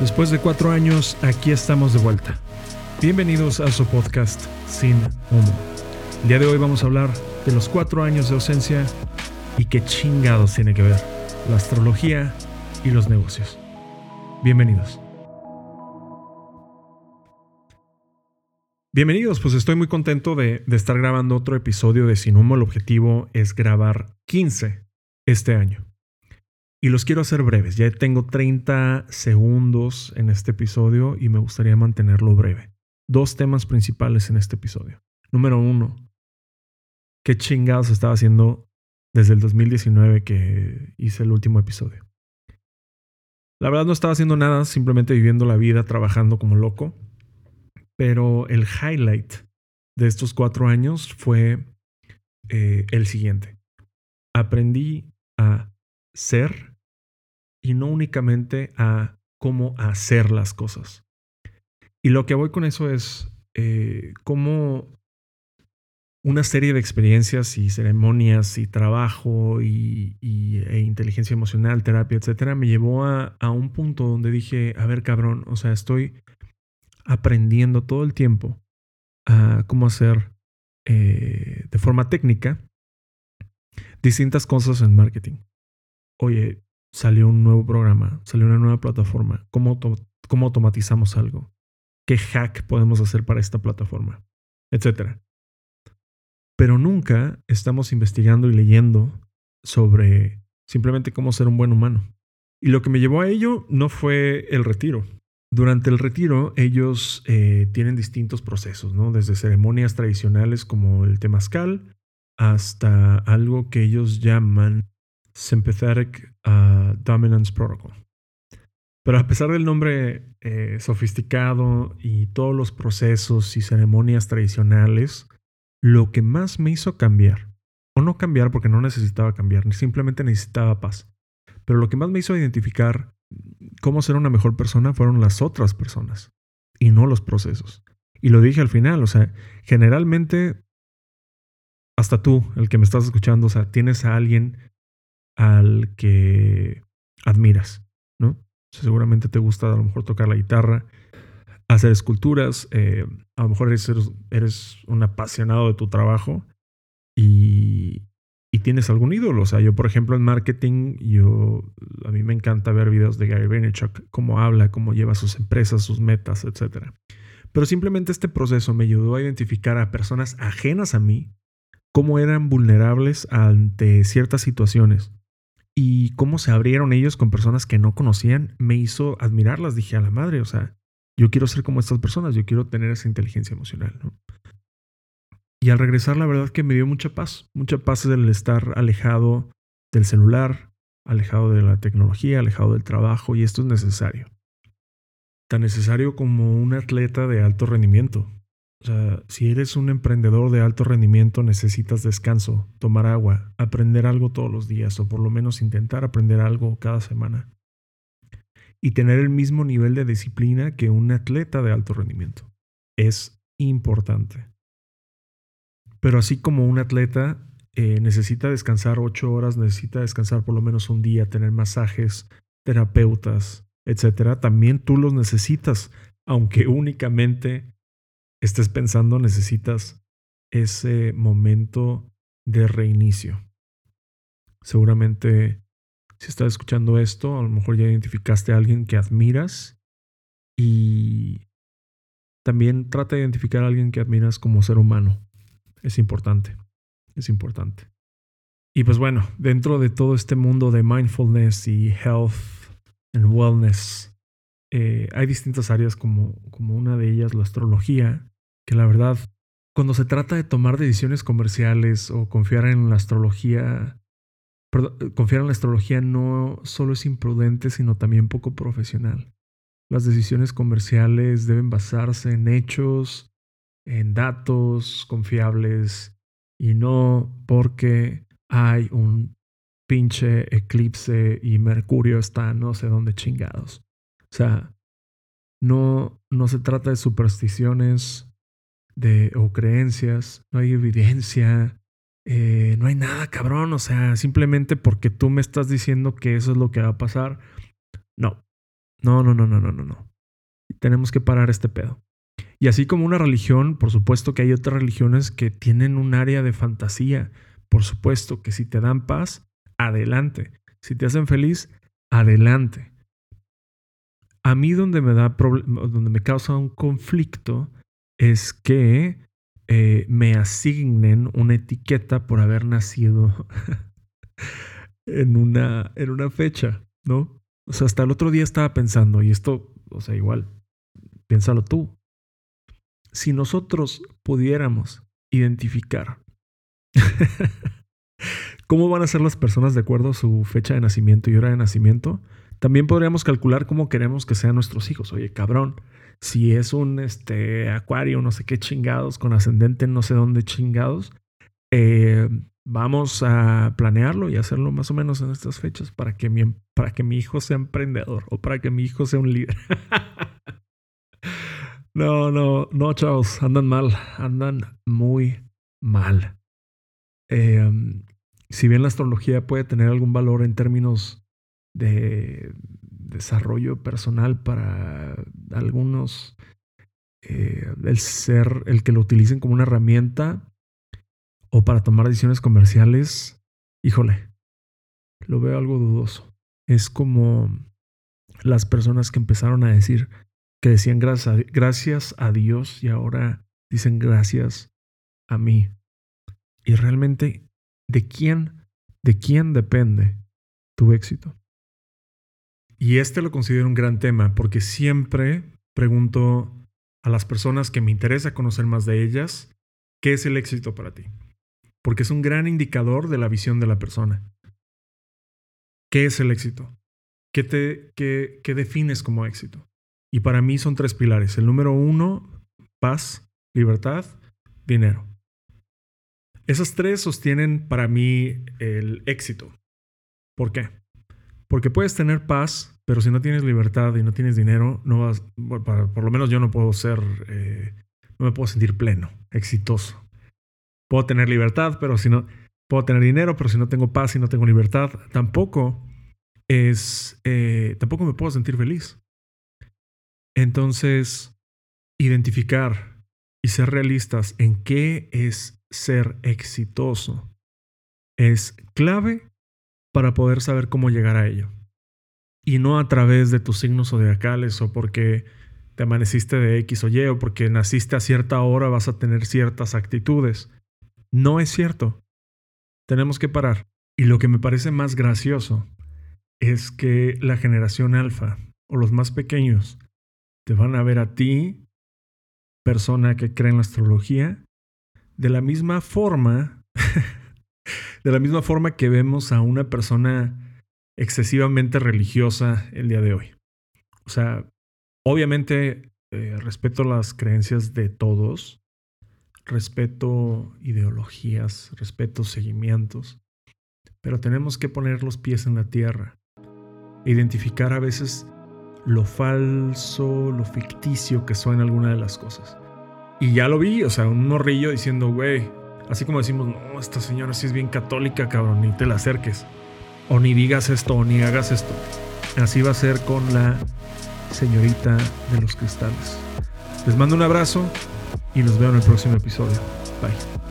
Después de cuatro años, aquí estamos de vuelta. Bienvenidos a su podcast Sin Humo. El día de hoy vamos a hablar de los cuatro años de ausencia y qué chingados tiene que ver la astrología y los negocios. Bienvenidos. Bienvenidos, pues estoy muy contento de, de, estar grabando otro episodio de Sin Humo. El objetivo es grabar 15 este año. Y los quiero hacer breves. Ya tengo 30 segundos en este episodio y me gustaría mantenerlo breve. Dos temas principales en este episodio. Número uno, ¿qué chingados estaba haciendo desde el 2019 que hice el último episodio? La verdad no estaba haciendo nada, simplemente viviendo la vida, trabajando como loco. Pero el highlight de estos cuatro años fue eh, el siguiente. Aprendí a ser y no únicamente a cómo hacer las cosas. Y lo que voy con eso es eh, cómo una serie de experiencias y ceremonias y trabajo y, e inteligencia emocional, terapia, etcétera, me llevó a, a, un punto donde dije, a ver, cabrón, o sea, estoy aprendiendo todo el tiempo a cómo hacer eh, de forma técnica distintas cosas en marketing. Oye, salió un nuevo programa, salió una nueva plataforma. ¿Cómo, cómo automatizamos algo? ¿Qué hack podemos hacer para esta plataforma? Etcétera. Pero nunca estamos investigando y leyendo sobre simplemente cómo ser un buen humano. Y lo que me llevó a ello no fue el retiro. Durante el retiro ellos eh, tienen distintos procesos, ¿no? Desde ceremonias tradicionales como el temazcal hasta algo que ellos llaman Sympathetic Dominance Protocol. Pero a pesar del nombre eh, sofisticado y todos los procesos y ceremonias tradicionales, lo que más me hizo cambiar, o no cambiar porque no necesitaba cambiar, simplemente necesitaba paz, pero lo que más me hizo identificar cómo ser una mejor persona fueron las otras personas y no los procesos. Y lo dije al final, o sea, generalmente, hasta tú, el que me estás escuchando, o sea, tienes a alguien al que admiras, ¿no? seguramente te gusta a lo mejor tocar la guitarra, hacer esculturas, eh, a lo mejor eres, eres, un apasionado de tu trabajo y, tienes algún ídolo. O sea, yo por ejemplo en marketing, yo, a mí me encanta ver videos de Gary Vaynerchuk, cómo habla, cómo lleva sus empresas, sus metas, etc. Pero simplemente este proceso me ayudó a identificar a personas ajenas a mí, cómo eran vulnerables ante ciertas situaciones y cómo se abrieron ellos con personas que no conocían, me hizo admirarlas. Dije a la madre, o sea, yo quiero ser como estas personas, yo quiero tener esa inteligencia emocional. Y al regresar, la verdad que me dio mucha paz, mucha paz el estar alejado del celular, alejado de la tecnología, alejado del trabajo, y esto es necesario. Tan necesario como un atleta de alto rendimiento. O sea, si eres un emprendedor de alto rendimiento, necesitas descanso, tomar agua, aprender algo todos los días o por lo menos intentar aprender algo cada semana. Y tener el mismo nivel de disciplina que un atleta de alto rendimiento. Es importante. Pero así como un atleta eh, necesita descansar ocho horas, necesita descansar por lo menos un día, tener masajes, terapeutas, etc., también tú los necesitas, aunque únicamente estés pensando, necesitas ese momento de reinicio. Seguramente, si estás escuchando esto, a lo mejor ya identificaste a alguien que admiras y también trata de identificar a alguien que admiras como ser humano. Es importante, es importante. Y pues bueno, dentro de todo este mundo de mindfulness y health and wellness, eh, hay distintas áreas como, como una de ellas la astrología, que la verdad, cuando se trata de tomar decisiones comerciales o confiar en la astrología, confiar en la astrología no solo es imprudente, sino también poco profesional. Las decisiones comerciales deben basarse en hechos, en datos confiables y no porque hay un pinche eclipse y Mercurio está no sé dónde chingados. O sea, no, no se trata de supersticiones, de, o creencias, no hay evidencia, eh, no hay nada, cabrón. O sea, simplemente porque tú me estás diciendo que eso es lo que va a pasar. No, No, no, no, no, no, no, no. Tenemos que parar este pedo. Y así como una religión, por supuesto que hay otras religiones que tienen un área de fantasía. Por supuesto que si te dan paz, adelante. Si te hacen feliz, adelante. A mí donde me da donde me causa un conflicto es que eh, me asignen una etiqueta por haber nacido en una, en una fecha, ¿no? O sea, hasta el otro día estaba pensando, y esto, o sea, igual, piénsalo tú. Si nosotros pudiéramos identificar cómo van a ser las personas de acuerdo a su fecha de nacimiento y hora de nacimiento, también podríamos calcular cómo queremos que sean nuestros hijos. Oye, cabrón, si es un este, acuario, no sé qué chingados, con ascendente no sé dónde chingados, eh, vamos a planearlo y hacerlo más o menos en estas fechas para que mi, para que mi hijo sea emprendedor o para que mi hijo sea un líder. no, no, no, chavos, andan mal, andan muy mal. Em, si bien la astrología puede tener algún valor en términos de desarrollo personal para algunos, eh, el ser, el que lo utilicen como una herramienta o para tomar decisiones comerciales, híjole, lo veo algo dudoso. Es como las personas que empezaron a decir que decían gracias a, gracias a Dios y ahora dicen gracias a mí. Y realmente, ¿de quién, de quién depende tu éxito? Y este lo considero un gran tema porque siempre pregunto a las personas que me interesa conocer más de ellas, ¿qué es el éxito para ti? Porque es un gran indicador de la visión de la persona. ¿Qué es el éxito? ¿Qué, te, qué, qué defines como éxito? Y para mí son tres pilares. El número uno, paz, libertad, dinero. Esas tres sostienen para mí el éxito. ¿Por qué? Porque puedes tener paz, pero si no tienes libertad y no tienes dinero, no vas, por lo menos yo no puedo ser, eh, no me puedo sentir pleno, exitoso. Puedo tener libertad, pero si no, puedo tener dinero, pero si no tengo paz y no tengo libertad, tampoco es, eh, tampoco me puedo sentir feliz. Entonces, identificar y ser realistas en qué es ser exitoso es clave para poder saber cómo llegar a ello. Y no a través de tus signos zodiacales o porque te amaneciste de X o Y o porque naciste a cierta hora vas a tener ciertas actitudes. No es cierto. Tenemos que parar. Y lo que me parece más gracioso es que la generación alfa o los más pequeños te van a ver a ti, persona que cree en la astrología, de la misma forma De la misma forma que vemos a una persona excesivamente religiosa el día de hoy. O sea, obviamente eh, respeto las creencias de todos, respeto ideologías, respeto seguimientos, pero tenemos que poner los pies en la tierra, identificar a veces lo falso, lo ficticio que suena alguna de las cosas. Y ya lo vi, o sea, un morrillo diciendo, güey, Así como decimos, no, esta señora sí es bien católica, cabrón, ni te la acerques. O ni digas esto, o ni hagas esto. Así va a ser con la señorita de los cristales. Les mando un abrazo y los veo en el próximo episodio. Bye.